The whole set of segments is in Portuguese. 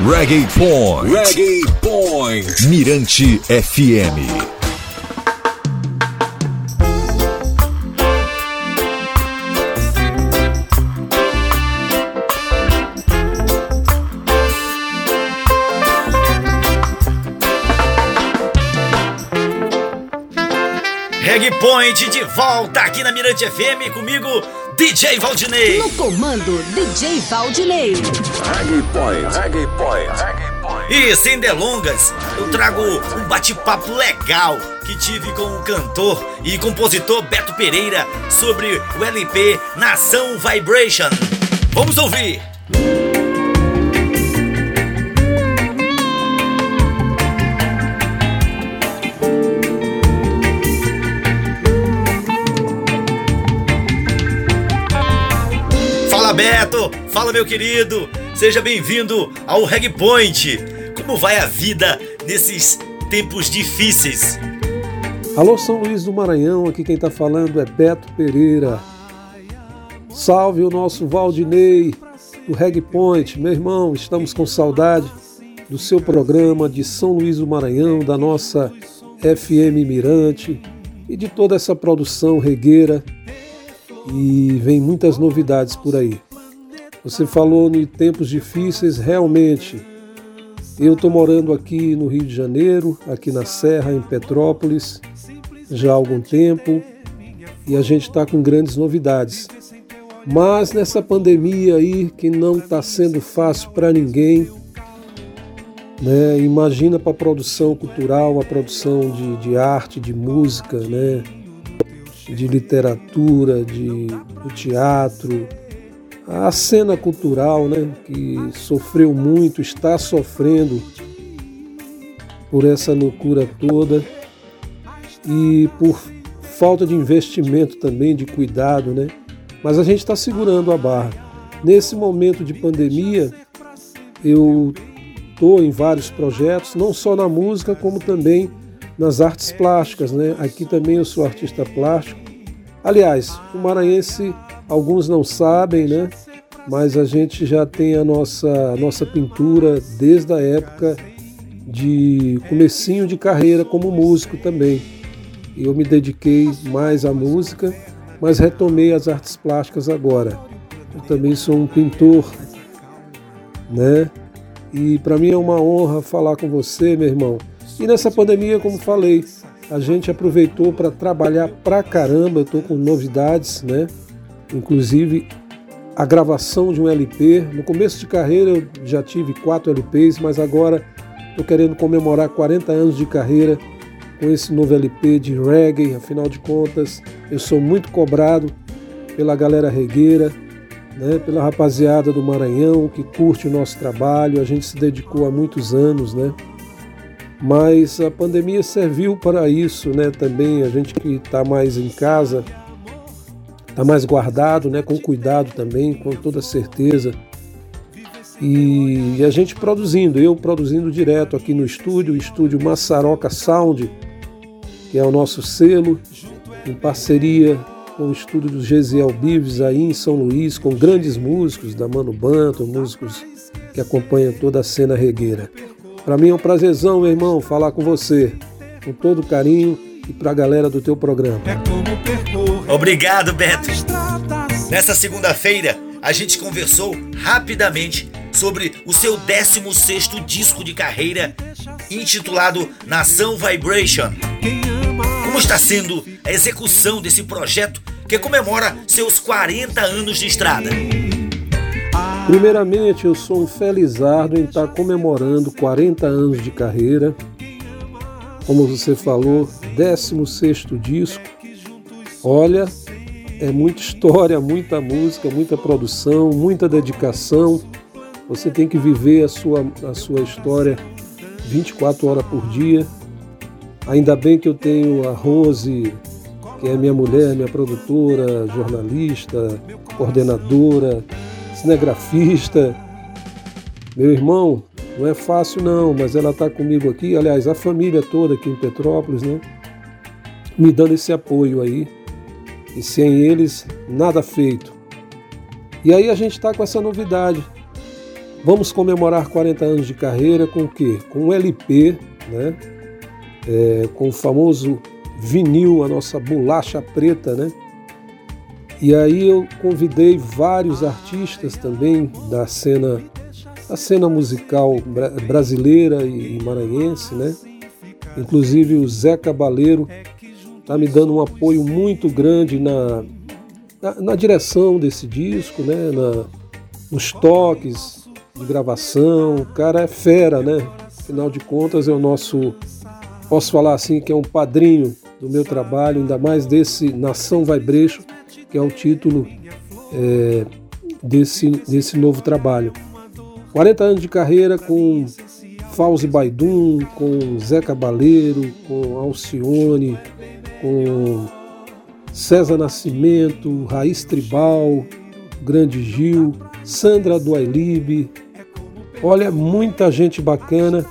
Reggae Point. Reggae Point. Mirante FM. Reggae Point de volta aqui na Mirante FM comigo, DJ Valdinei. No comando, DJ Valdinei. Reggae Point. Reggae Point. Reggae Point. E sem delongas, eu trago um bate-papo legal que tive com o cantor e compositor Beto Pereira sobre o LP Nação Vibration. Vamos ouvir! Beto! Fala, meu querido! Seja bem-vindo ao Reg Point! Como vai a vida nesses tempos difíceis? Alô, São Luís do Maranhão, aqui quem tá falando é Beto Pereira. Salve o nosso Valdinei do Reg Point. Meu irmão, estamos com saudade do seu programa de São Luís do Maranhão, da nossa FM Mirante e de toda essa produção regueira e vem muitas novidades por aí. Você falou em tempos difíceis, realmente. Eu estou morando aqui no Rio de Janeiro, aqui na Serra, em Petrópolis, já há algum tempo, e a gente está com grandes novidades. Mas nessa pandemia aí, que não está sendo fácil para ninguém, né? imagina para a produção cultural, a produção de, de arte, de música, né? De literatura, de, teatro, a cena cultural, né, que sofreu muito, está sofrendo por essa loucura toda e por falta de investimento também, de cuidado, né? Mas a gente está segurando a barra. Nesse momento de pandemia, eu estou em vários projetos, não só na música, como também nas artes plásticas, né? Aqui também eu sou artista plástico. Aliás, o maranhense Alguns não sabem, né? Mas a gente já tem a nossa, a nossa pintura desde a época de comecinho de carreira como músico também. Eu me dediquei mais à música, mas retomei as artes plásticas agora. Eu também sou um pintor, né? E para mim é uma honra falar com você, meu irmão. E nessa pandemia, como falei, a gente aproveitou para trabalhar pra caramba. Eu tô com novidades, né? inclusive a gravação de um LP. No começo de carreira eu já tive quatro LPs, mas agora estou querendo comemorar 40 anos de carreira com esse novo LP de reggae. Afinal de contas, eu sou muito cobrado pela galera regueira, né, pela rapaziada do Maranhão que curte o nosso trabalho. A gente se dedicou há muitos anos, né? Mas a pandemia serviu para isso, né? Também a gente que está mais em casa está mais guardado, né, com cuidado também, com toda certeza. E, a gente produzindo, eu produzindo direto aqui no estúdio, o estúdio Massaroca Sound, que é o nosso selo, em parceria com o estúdio do Gesiel Bives aí em São Luís, com grandes músicos da Mano Banto, músicos que acompanham toda a cena regueira. Para mim é um prazerzão, meu irmão, falar com você, com todo carinho e para a galera do teu programa. Obrigado, Beto. Nessa segunda-feira, a gente conversou rapidamente sobre o seu 16º disco de carreira, intitulado Nação Vibration. Como está sendo a execução desse projeto que comemora seus 40 anos de estrada? Primeiramente, eu sou um felizardo em estar comemorando 40 anos de carreira. Como você falou, 16º disco. Olha, é muita história, muita música, muita produção, muita dedicação. Você tem que viver a sua, a sua história 24 horas por dia. Ainda bem que eu tenho a Rose, que é minha mulher, minha produtora, jornalista, coordenadora, cinegrafista. Meu irmão, não é fácil não, mas ela está comigo aqui, aliás, a família toda aqui em Petrópolis, né? Me dando esse apoio aí. E sem eles, nada feito. E aí a gente está com essa novidade. Vamos comemorar 40 anos de carreira com o quê? Com um LP, né? É, com o famoso vinil, a nossa bolacha preta, né? E aí eu convidei vários artistas também da cena, da cena musical brasileira e maranhense, né? Inclusive o Zé Cabaleiro está me dando um apoio muito grande na, na, na direção desse disco, né? Na, nos toques de gravação. O cara é fera, né? Afinal de contas é o nosso, posso falar assim, que é um padrinho do meu trabalho, ainda mais desse Nação Vai Brecho, que é o título é, desse, desse novo trabalho. 40 anos de carreira com Fauzi Baidum, com Zé Cabaleiro, com Alcione, com César Nascimento, Raiz Tribal, Grande Gil, Sandra do Ailib. Olha, muita gente bacana.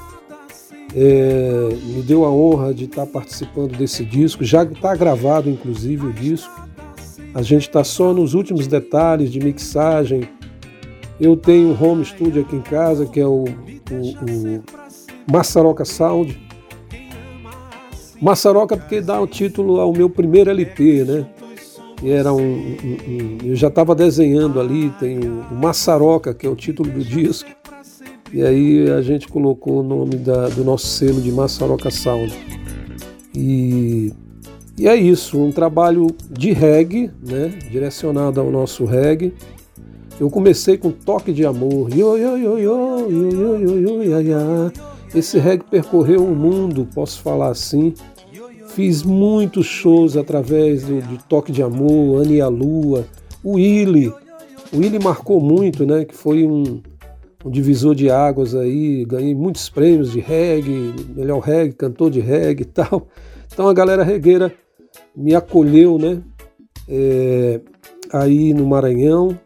É, me deu a honra de estar participando desse disco. Já está gravado, inclusive, o disco. A gente está só nos últimos detalhes de mixagem. Eu tenho um home studio aqui em casa, que é o, o, o Massaroca Sound. Massaroca porque dá o título ao meu primeiro LP, né? E era um, um, um eu já estava desenhando ali, tem o Massaroca, que é o título do disco. E aí a gente colocou o nome da, do nosso selo de Massaroca Sound. E, e é isso, um trabalho de reggae, né, direcionado ao nosso reggae. Eu comecei com toque de amor. Yo, yo, yo, yo, yo, yo, yo, ya, ya. Esse reggae percorreu o mundo, posso falar assim. Fiz muitos shows através do, do Toque de Amor, Anne e a Lua, o Willy. O Willy marcou muito, né? Que foi um, um divisor de águas aí. Ganhei muitos prêmios de reggae, melhor reggae, cantor de reggae e tal. Então a galera regueira me acolheu, né? É, aí no Maranhão,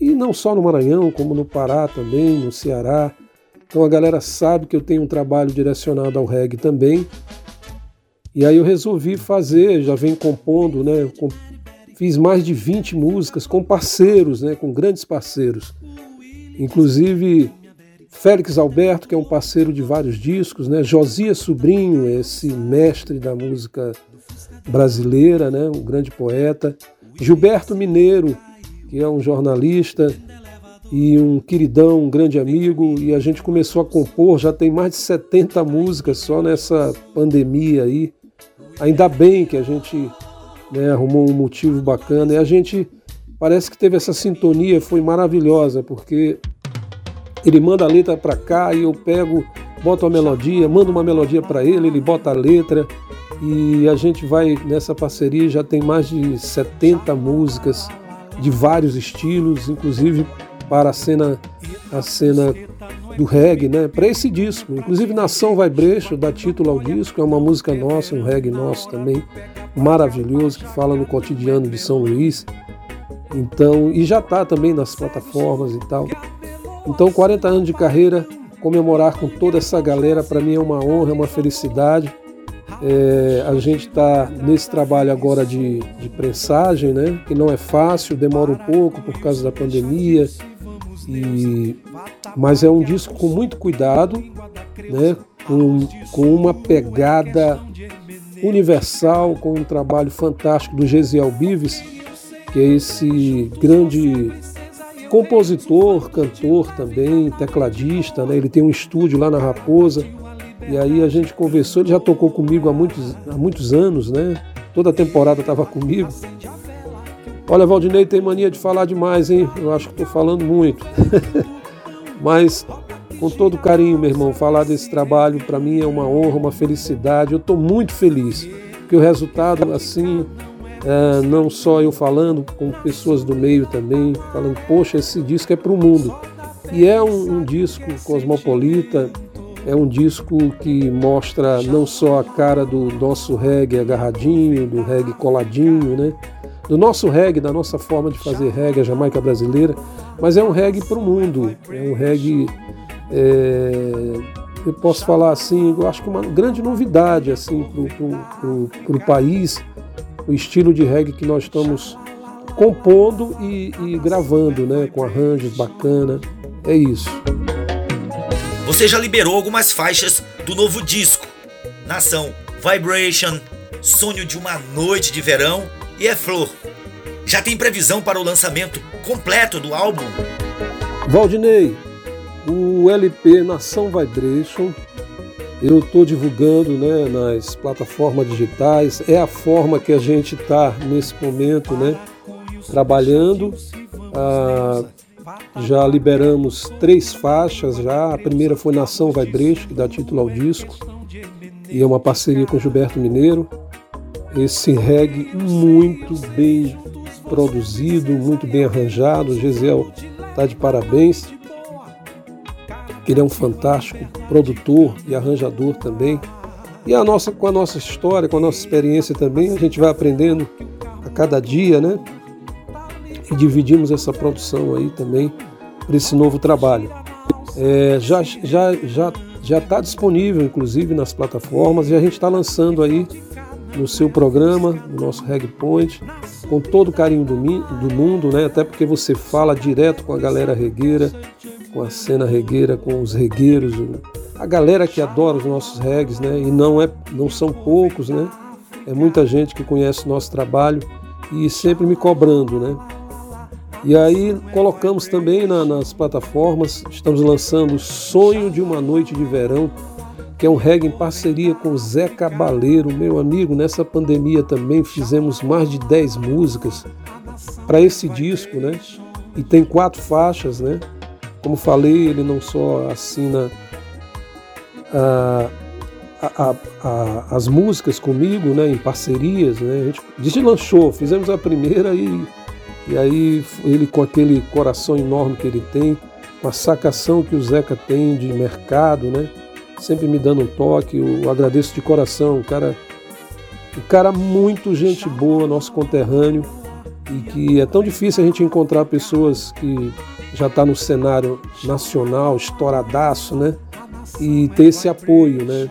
e não só no Maranhão, como no Pará também, no Ceará. Então a galera sabe que eu tenho um trabalho direcionado ao reggae também. E aí eu resolvi fazer, já venho compondo, né? Fiz mais de 20 músicas com parceiros, né? Com grandes parceiros. Inclusive Félix Alberto, que é um parceiro de vários discos, né? Josias Sobrinho, esse mestre da música brasileira, né? Um grande poeta. Gilberto Mineiro, que é um jornalista e um queridão, um grande amigo, e a gente começou a compor, já tem mais de 70 músicas só nessa pandemia aí. Ainda bem que a gente né, arrumou um motivo bacana e a gente parece que teve essa sintonia, foi maravilhosa, porque ele manda a letra para cá e eu pego, boto a melodia, mando uma melodia para ele, ele bota a letra e a gente vai nessa parceria, já tem mais de 70 músicas de vários estilos, inclusive para a cena, a cena do reggae, né? Para esse disco. Inclusive Nação Vai Brecho dá título ao disco, é uma música nossa, um reggae nosso também, maravilhoso, que fala no cotidiano de São Luís. Então, e já está também nas plataformas e tal. Então, 40 anos de carreira, comemorar com toda essa galera, para mim é uma honra, é uma felicidade. É, a gente está nesse trabalho agora de, de prensagem, né? Que não é fácil, demora um pouco por causa da pandemia e, mas é um disco com muito cuidado, né? com, com uma pegada universal, com um trabalho fantástico do Gesiel Bives, que é esse grande compositor, cantor também, tecladista, né? ele tem um estúdio lá na Raposa, e aí a gente conversou, ele já tocou comigo há muitos, há muitos anos, né? Toda a temporada estava comigo. Olha, Valdinei tem mania de falar demais, hein? Eu acho que estou falando muito. Mas com todo carinho, meu irmão, falar desse trabalho para mim é uma honra, uma felicidade. Eu estou muito feliz, porque o resultado, assim, é, não só eu falando, com pessoas do meio também, falando, poxa, esse disco é para o mundo. E é um, um disco cosmopolita, é um disco que mostra não só a cara do nosso reggae agarradinho, do reggae coladinho, né? do nosso reggae, da nossa forma de fazer reggae, a Jamaica brasileira, mas é um reggae para o mundo, é um reggae, é, eu posso falar assim, eu acho que uma grande novidade assim para o país, o estilo de reggae que nós estamos compondo e, e gravando, né, com arranjos bacana, é isso. Você já liberou algumas faixas do novo disco, Nação Vibration, Sonho de uma Noite de Verão e É Flor. Já tem previsão para o lançamento completo do álbum? Valdinei, o LP Nação Vibration eu estou divulgando né, nas plataformas digitais, é a forma que a gente está nesse momento né, trabalhando. Ah, já liberamos três faixas já. A primeira foi Nação Vibration, que dá título ao disco, e é uma parceria com Gilberto Mineiro. Esse reggae muito bem produzido, muito bem arranjado. O Gisel está de parabéns. Ele é um fantástico produtor e arranjador também. E a nossa, com a nossa história, com a nossa experiência também, a gente vai aprendendo a cada dia, né? E dividimos essa produção aí também para esse novo trabalho. É, já já já já está disponível, inclusive, nas plataformas e a gente está lançando aí no seu programa, no nosso Reg Point, com todo o carinho do, do mundo, né? Até porque você fala direto com a galera regueira, com a cena regueira, com os regueiros, a galera que adora os nossos regs, né? E não, é, não são poucos, né? É muita gente que conhece o nosso trabalho e sempre me cobrando, né? E aí colocamos também na, nas plataformas, estamos lançando Sonho de uma Noite de Verão, que é um reggae em parceria com Zé Cabaleiro, meu amigo. Nessa pandemia também fizemos mais de 10 músicas para esse disco, né? E tem quatro faixas, né? Como falei, ele não só assina ah, a, a, as músicas comigo, né, em parcerias, né, a gente deslanchou, fizemos a primeira e, e aí ele com aquele coração enorme que ele tem, uma sacação que o Zeca tem de mercado, né, sempre me dando um toque, eu agradeço de coração, o cara, o cara muito gente boa, nosso conterrâneo, e que é tão difícil a gente encontrar pessoas que já está no cenário nacional, estouradaço, né? E ter esse apoio, né?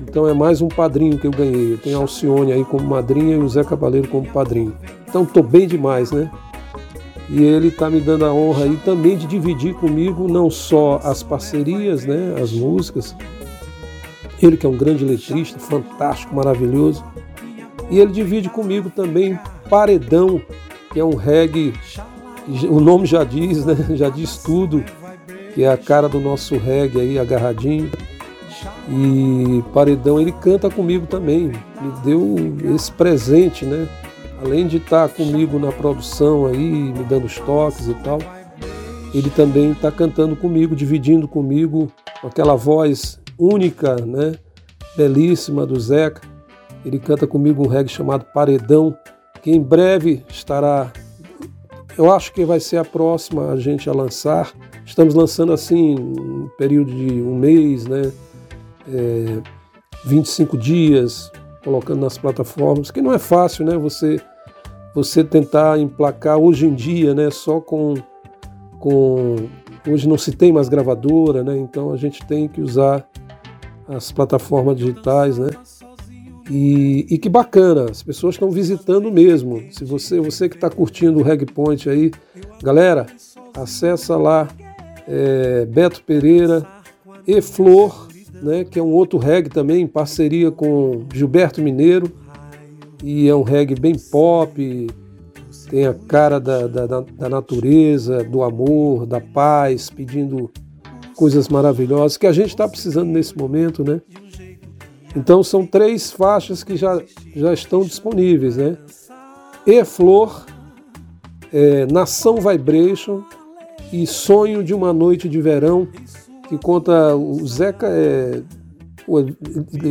Então é mais um padrinho que eu ganhei. Eu tenho a Alcione aí como madrinha e o Zé Cabaleiro como padrinho. Então estou bem demais, né? E ele está me dando a honra aí também de dividir comigo não só as parcerias, né? As músicas. Ele que é um grande letrista, fantástico, maravilhoso. E ele divide comigo também Paredão, que é um reggae o nome já diz, né? Já diz tudo, que é a cara do nosso reggae aí, agarradinho. E Paredão, ele canta comigo também, me deu esse presente, né? Além de estar comigo na produção aí, me dando os toques e tal, ele também está cantando comigo, dividindo comigo aquela voz única, né? Belíssima do Zeca. Ele canta comigo um reggae chamado Paredão, que em breve estará eu acho que vai ser a próxima a gente a lançar. Estamos lançando assim um período de um mês, né? É, 25 dias, colocando nas plataformas, que não é fácil, né? Você você tentar emplacar hoje em dia, né? Só com com hoje não se tem mais gravadora, né? Então a gente tem que usar as plataformas digitais, né? E, e, que bacana, as pessoas estão visitando mesmo. Se você, você que está curtindo o Reg Point aí, galera, acessa lá é, Beto Pereira e Flor, né, que é um outro reggae também em parceria com Gilberto Mineiro. E é um reggae bem pop, tem a cara da, da, da natureza, do amor, da paz, pedindo coisas maravilhosas que a gente está precisando nesse momento, né? Então são três faixas que já, já estão disponíveis, né? E Flor, é, Nação Vibration e Sonho de uma Noite de Verão, que conta o Zeca é,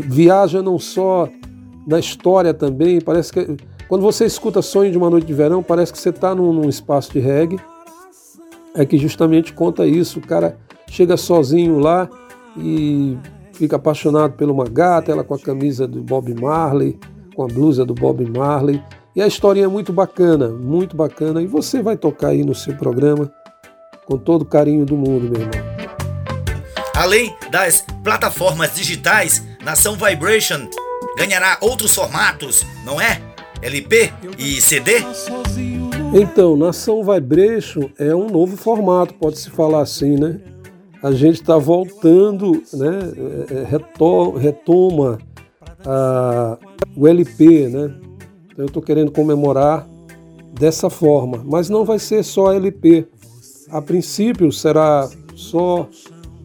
viaja não só na história também, parece que quando você escuta Sonho de uma Noite de Verão, parece que você está num, num espaço de reggae, é que justamente conta isso, o cara chega sozinho lá e fica apaixonado por uma gata, ela com a camisa do Bob Marley, com a blusa do Bob Marley. E a história é muito bacana, muito bacana. E você vai tocar aí no seu programa com todo o carinho do mundo, meu irmão. Além das plataformas digitais, Nação Vibration ganhará outros formatos, não é? LP e CD? Então, Nação Vibration é um novo formato, pode-se falar assim, né? a gente está voltando, né, é, é, retoma, o LP, né? Então eu estou querendo comemorar dessa forma, mas não vai ser só LP. A princípio será só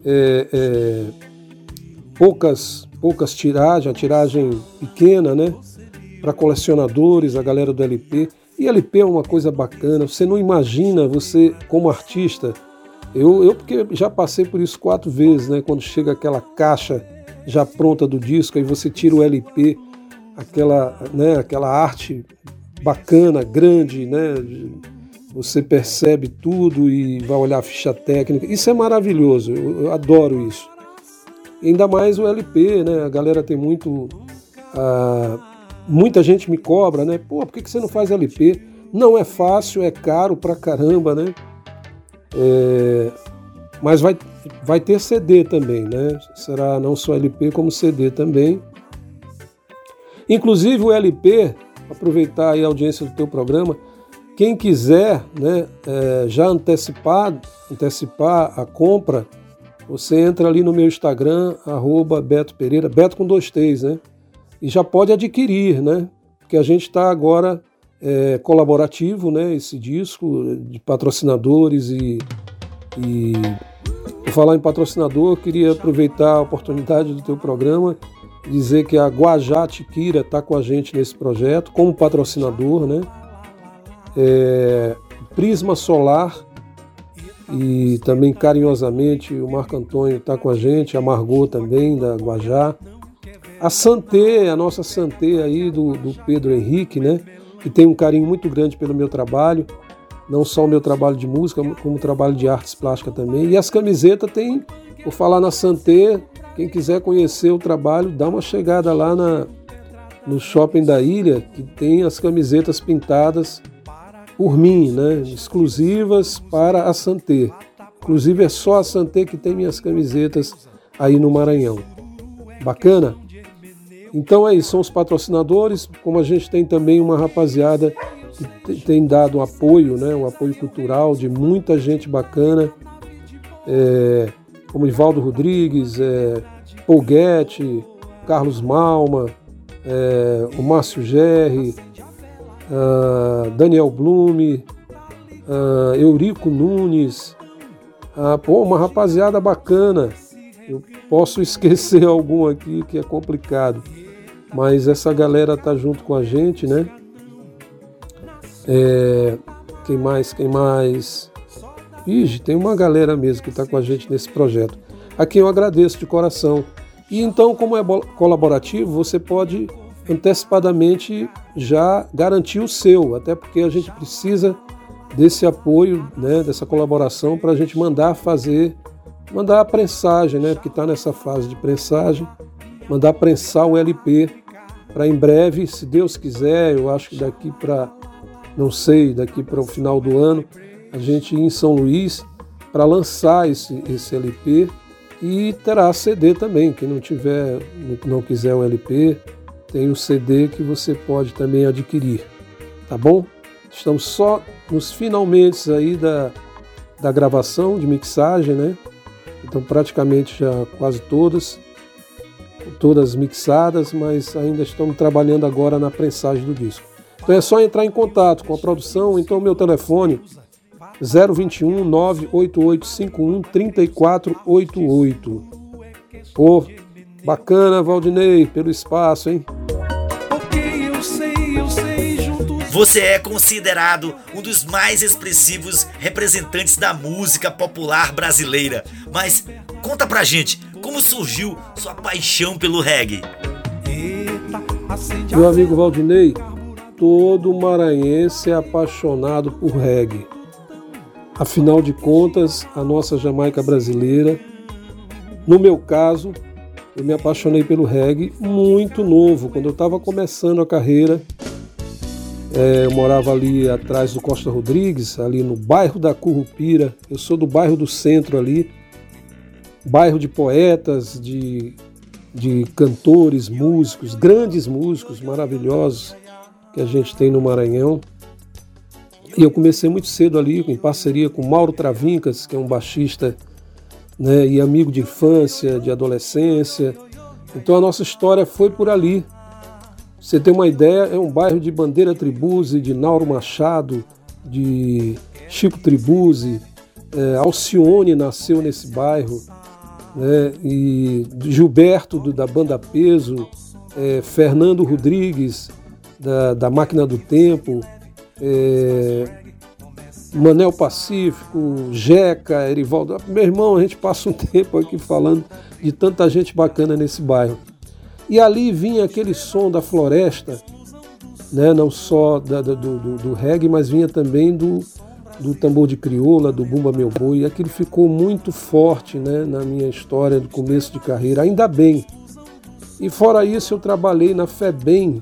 é, é, poucas poucas tiragens, a tiragem pequena, né? Para colecionadores, a galera do LP. E LP é uma coisa bacana. Você não imagina você como artista. Eu, eu porque já passei por isso quatro vezes, né? Quando chega aquela caixa já pronta do disco, aí você tira o LP, aquela, né, aquela arte bacana, grande, né? Você percebe tudo e vai olhar a ficha técnica. Isso é maravilhoso, eu, eu adoro isso. E ainda mais o LP, né? A galera tem muito. Ah, muita gente me cobra, né? Pô, por que você não faz LP? Não é fácil, é caro pra caramba, né? É, mas vai, vai ter CD também, né? Será não só LP, como CD também. Inclusive o LP, aproveitar a audiência do teu programa, quem quiser né, é, já antecipar, antecipar a compra, você entra ali no meu Instagram, arroba Beto Pereira, Beto com dois T's, né? E já pode adquirir, né? Porque a gente está agora é, colaborativo, né? Esse disco de patrocinadores e, e falar em patrocinador, queria aproveitar a oportunidade do teu programa dizer que a Guajá Tiquira está com a gente nesse projeto como patrocinador, né? É, Prisma Solar e também carinhosamente o Marco Antônio está com a gente, a Margot também da Guajá. A Santé, a nossa Santé aí do, do Pedro Henrique, né? Que tem um carinho muito grande pelo meu trabalho, não só o meu trabalho de música, como o trabalho de artes plásticas também. E as camisetas tem, por falar na Santé, quem quiser conhecer o trabalho, dá uma chegada lá na, no shopping da ilha, que tem as camisetas pintadas por mim, né? exclusivas para a Santé. Inclusive é só a Santé que tem minhas camisetas aí no Maranhão. Bacana? Então é isso, são os patrocinadores, como a gente tem também uma rapaziada que tem dado apoio, né, um apoio cultural de muita gente bacana. É, como Ivaldo Rodrigues, é, Paul Guetti, Carlos Malma, é, o Márcio Gerri, uh, Daniel Blume, uh, Eurico Nunes, uh, pô, uma rapaziada bacana. Eu posso esquecer algum aqui que é complicado, mas essa galera tá junto com a gente, né? É, quem mais? Quem mais? Ixi, tem uma galera mesmo que está com a gente nesse projeto, a quem eu agradeço de coração. E então, como é colaborativo, você pode antecipadamente já garantir o seu, até porque a gente precisa desse apoio, né, dessa colaboração para a gente mandar fazer, mandar a prensagem, né, porque está nessa fase de prensagem, mandar prensar o LP para em breve, se Deus quiser, eu acho que daqui para, não sei, daqui para o final do ano, a gente ir em São Luís para lançar esse, esse LP e terá CD também. Quem não tiver, não quiser o LP, tem o CD que você pode também adquirir, tá bom? Estamos só nos finalmente aí da, da gravação, de mixagem, né? Então praticamente já quase todas, todas mixadas, mas ainda estamos trabalhando agora na prensagem do disco. Então é só entrar em contato com a produção, então meu telefone 021 98851 3488. Pô, bacana, Valdinei, pelo espaço, hein? Você é considerado um dos mais expressivos representantes da música popular brasileira. Mas conta pra gente, como surgiu sua paixão pelo reggae? Meu amigo Valdinei, todo maranhense é apaixonado por reggae. Afinal de contas, a nossa Jamaica brasileira, no meu caso, eu me apaixonei pelo reggae muito novo, quando eu estava começando a carreira. É, eu morava ali atrás do Costa Rodrigues, ali no bairro da Currupira. Eu sou do bairro do centro ali, bairro de poetas, de, de cantores, músicos, grandes músicos maravilhosos que a gente tem no Maranhão. E eu comecei muito cedo ali, em parceria com Mauro Travincas, que é um baixista né, e amigo de infância, de adolescência. Então a nossa história foi por ali. Você tem uma ideia, é um bairro de Bandeira Tribuzzi, de Nauro Machado, de Chico Tribuzzi, é, Alcione nasceu nesse bairro, né, e Gilberto do, da Banda Peso, é, Fernando Rodrigues da, da Máquina do Tempo, é, Manel Pacífico, Jeca, Erivaldo. Meu irmão, a gente passa um tempo aqui falando de tanta gente bacana nesse bairro. E ali vinha aquele som da floresta, né, não só da, do, do, do, reggae, mas vinha também do, do tambor de crioula, do Bumba Meu Boi. E aquilo ficou muito forte né, na minha história do começo de carreira, ainda bem. E fora isso, eu trabalhei na FEBEM,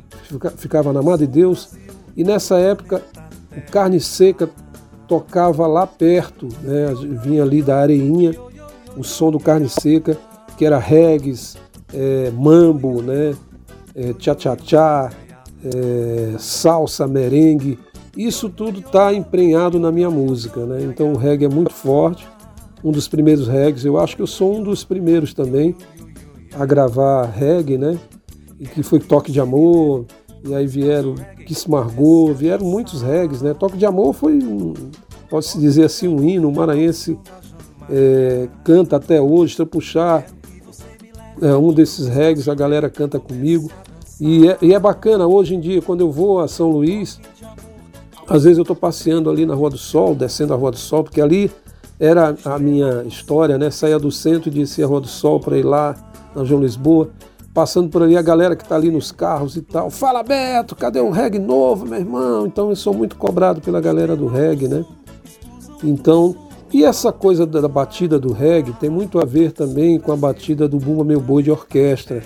ficava na Madre Deus, e nessa época o Carne Seca tocava lá perto, né? vinha ali da areinha, o som do Carne Seca, que era reggae, é, mambo, né? É, tchá-tchá-tchá, é, salsa, merengue, isso tudo está emprenhado na minha música, né? Então o reggae é muito forte, um dos primeiros reggae, eu acho que eu sou um dos primeiros também a gravar reggae, né? Que foi Toque de Amor, e aí vieram Kiss Margot, vieram muitos reggaes, né? Toque de Amor foi, um, pode-se dizer assim, um hino, o maranhense é, canta até hoje, puxar é, um desses reggaes, a galera canta comigo. E é, e é, bacana, hoje em dia, quando eu vou a São Luís, às vezes eu estou passeando ali na Rua do Sol, descendo a Rua do Sol, porque ali era a minha história, né? Saía do centro e descia a Rua do Sol para ir lá na João Lisboa passando por ali a galera que está ali nos carros e tal. Fala Beto, cadê um reggae novo, meu irmão? Então eu sou muito cobrado pela galera do reggae, né? Então, e essa coisa da batida do reggae tem muito a ver também com a batida do Bumba Meu Boi de orquestra,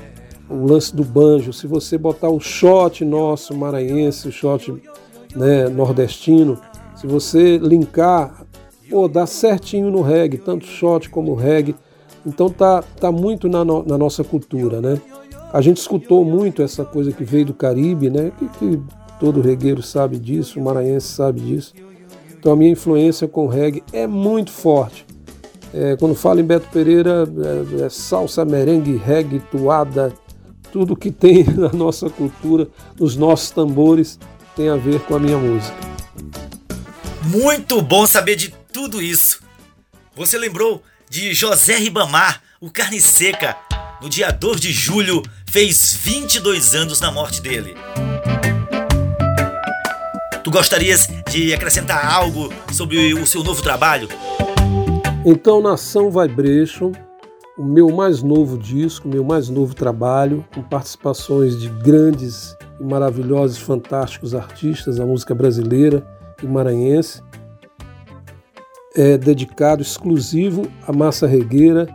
o lance do banjo. Se você botar o shot nosso maranhense, o shot né, nordestino, se você linkar, pô, dá certinho no reggae, tanto shot como reggae. Então tá, tá muito na, no, na nossa cultura, né? A gente escutou muito essa coisa que veio do Caribe, né? Que, que todo regueiro sabe disso, o maranhense sabe disso. Então a minha influência com reggae é muito forte. É, quando falo em Beto Pereira, é, é salsa, merengue, reggae, toada, tudo que tem na nossa cultura, nos nossos tambores, tem a ver com a minha música. Muito bom saber de tudo isso. Você lembrou de José Ribamar, o Carne Seca. No dia 2 de julho, fez 22 anos na morte dele. Tu gostarias de acrescentar algo sobre o seu novo trabalho? Então, Nação Vibration, o meu mais novo disco, meu mais novo trabalho, com participações de grandes e maravilhosos, fantásticos artistas da música brasileira e maranhense é dedicado exclusivo à massa regueira.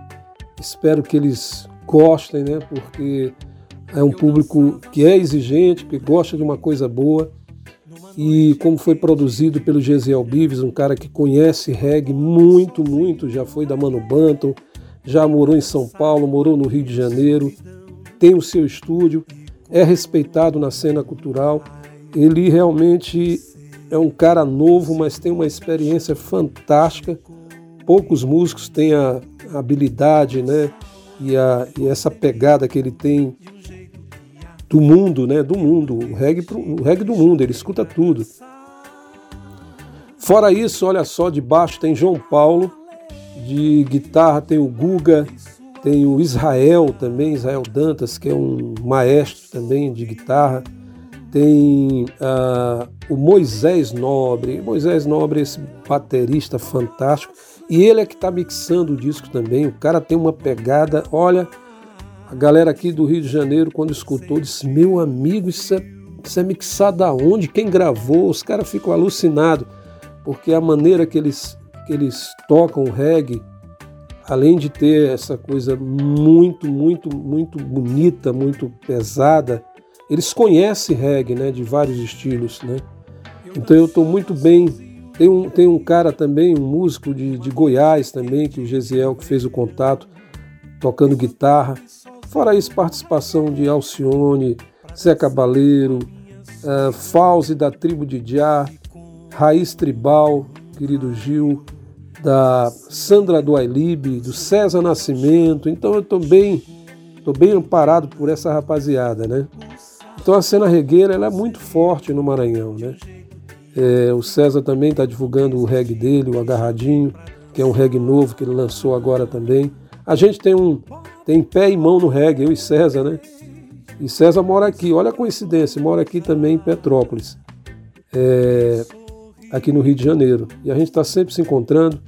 Espero que eles gostem, né? Porque é um público que é exigente, que gosta de uma coisa boa. E como foi produzido pelo Gesiel Bives, um cara que conhece reggae muito, muito, já foi da Mano Banton, já morou em São Paulo, morou no Rio de Janeiro, tem o seu estúdio, é respeitado na cena cultural. Ele realmente é um cara novo, mas tem uma experiência fantástica. Poucos músicos têm a habilidade, né? E, a, e essa pegada que ele tem do mundo, né? Do mundo, o reggae, o reggae do mundo, ele escuta tudo. Fora isso, olha só, de baixo tem João Paulo, de guitarra tem o Guga, tem o Israel também, Israel Dantas, que é um maestro também de guitarra tem uh, o Moisés Nobre. Moisés Nobre é esse baterista fantástico. E ele é que está mixando o disco também. O cara tem uma pegada. Olha, a galera aqui do Rio de Janeiro, quando escutou, disse: Meu amigo, isso é, isso é mixado aonde? Quem gravou? Os caras ficam alucinados, porque a maneira que eles, que eles tocam o reggae, além de ter essa coisa muito, muito, muito bonita, muito pesada, eles conhecem reggae, né, de vários estilos, né? Então eu estou muito bem. Tem um, tem um cara também, um músico de, de Goiás também, que o Gesiel que fez o contato, tocando guitarra. Fora isso, participação de Alcione, Zé Cabaleiro, uh, Fauzi da tribo de Diá, Raiz Tribal, querido Gil, da Sandra do Ailib, do César Nascimento. Então eu estou bem, tô bem amparado por essa rapaziada, né? Então a cena regueira ela é muito forte no Maranhão, né? É, o César também está divulgando o reggae dele, o Agarradinho, que é um reggae novo que ele lançou agora também. A gente tem um tem pé e mão no reggae, eu e César, né? E César mora aqui, olha a coincidência, mora aqui também em Petrópolis, é, aqui no Rio de Janeiro. E a gente está sempre se encontrando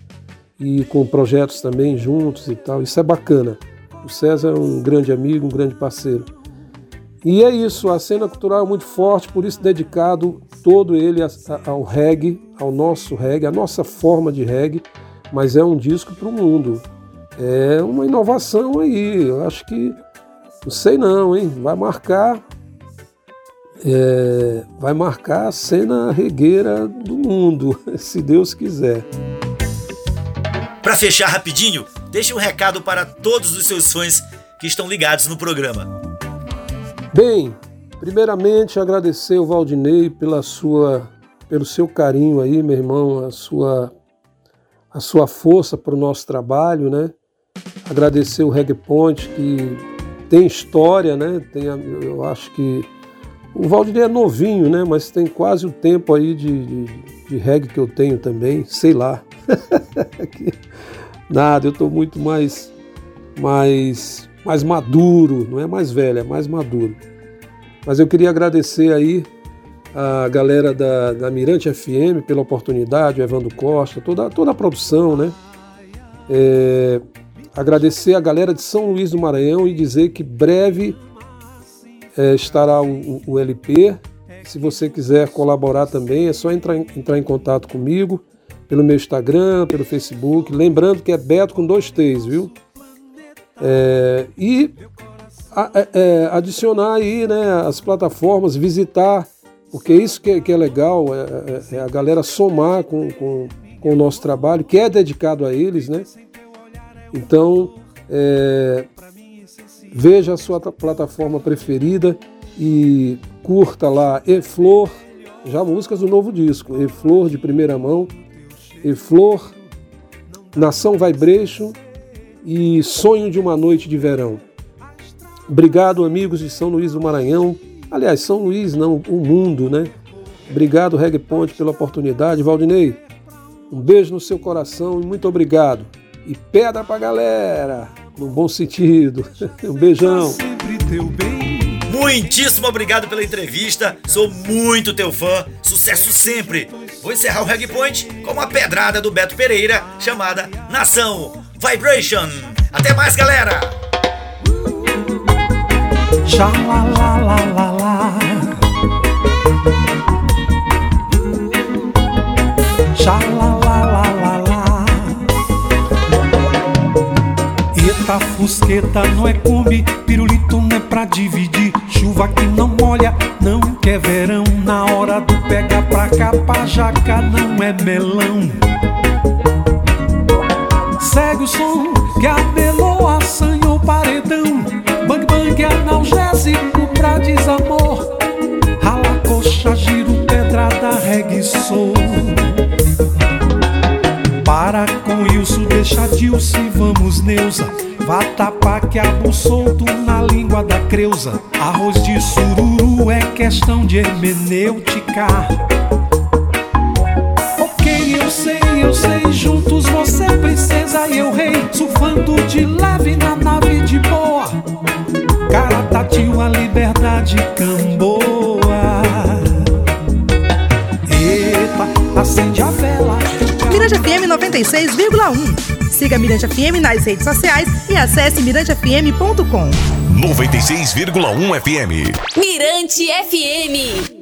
e com projetos também juntos e tal. Isso é bacana. O César é um grande amigo, um grande parceiro. E é isso, a cena cultural é muito forte, por isso dedicado todo ele ao reggae, ao nosso reggae, a nossa forma de reggae, mas é um disco para o mundo. É uma inovação aí, eu acho que não sei não, hein? Vai marcar. É, vai marcar a cena regueira do mundo, se Deus quiser. Para fechar rapidinho, deixe um recado para todos os seus fãs que estão ligados no programa. Bem, primeiramente agradecer o Valdinei pela sua, pelo seu carinho aí, meu irmão, a sua, a sua força para o nosso trabalho, né? Agradecer o Reggae Point que tem história, né? Tem, eu acho que o Valdir é novinho, né? Mas tem quase o tempo aí de, de, de reggae que eu tenho também, sei lá. Nada, eu estou muito mais, mais, mais maduro, não é mais velho, é mais maduro. Mas eu queria agradecer aí a galera da, da Mirante FM pela oportunidade, o Evandro Costa, toda, toda a produção, né? É, agradecer a galera de São Luís do Maranhão e dizer que breve é, estará o, o, LP. Se você quiser colaborar também, é só entrar, entrar em contato comigo pelo meu Instagram, pelo Facebook. Lembrando que é Beto com dois T's, viu? É, e a, é, é adicionar aí né, as plataformas, visitar, porque isso que, que é legal, é, é, é, a galera somar com, com, com o nosso trabalho, que é dedicado a eles, né? Então, é, veja a sua plataforma preferida e curta lá E Flor, já músicas do novo disco, E Flor de primeira mão, E Flor, Nação Vibration e Sonho de uma Noite de Verão. Obrigado, amigos de São Luís do Maranhão. Aliás, São Luís não, o mundo, né? Obrigado, Reg Ponte, pela oportunidade. Valdinei, um beijo no seu coração e muito obrigado e pedra pra galera, no bom sentido. Um beijão. Muitíssimo obrigado pela entrevista, sou muito teu fã, sucesso sempre. Vou encerrar o Reg Point com uma pedrada do Beto Pereira chamada Nação Vibration. Até mais, galera! Xalalalala. Eita fusqueta não é come, pirulito não é pra dividir. Chuva que não molha, não quer verão. Na hora do pega pra cá, jaca não é melão. Segue som que abelou, assanhou paredão. Bang bang analgésico pra desamor. Rala coxa, giro, pedrada, reggae, soul. Para com isso, deixa Dilce, vamos Neuza. Vá tapar que abo solto na língua da creusa. Arroz de sururu é questão de hermenêutica. Eu sei, juntos você é princesa e eu rei. Surfando de leve na nave de boa. Cara tatil, a liberdade camboa. Eita, acende a vela. Mirante FM 96,1. Siga Mirante FM nas redes sociais e acesse mirantefm.com. 96,1 FM. Mirante FM.